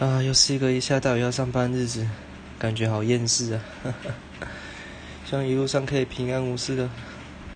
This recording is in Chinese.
啊，又是一个一下大雨要上班日子，感觉好厌世啊！希望一路上可以平安无事的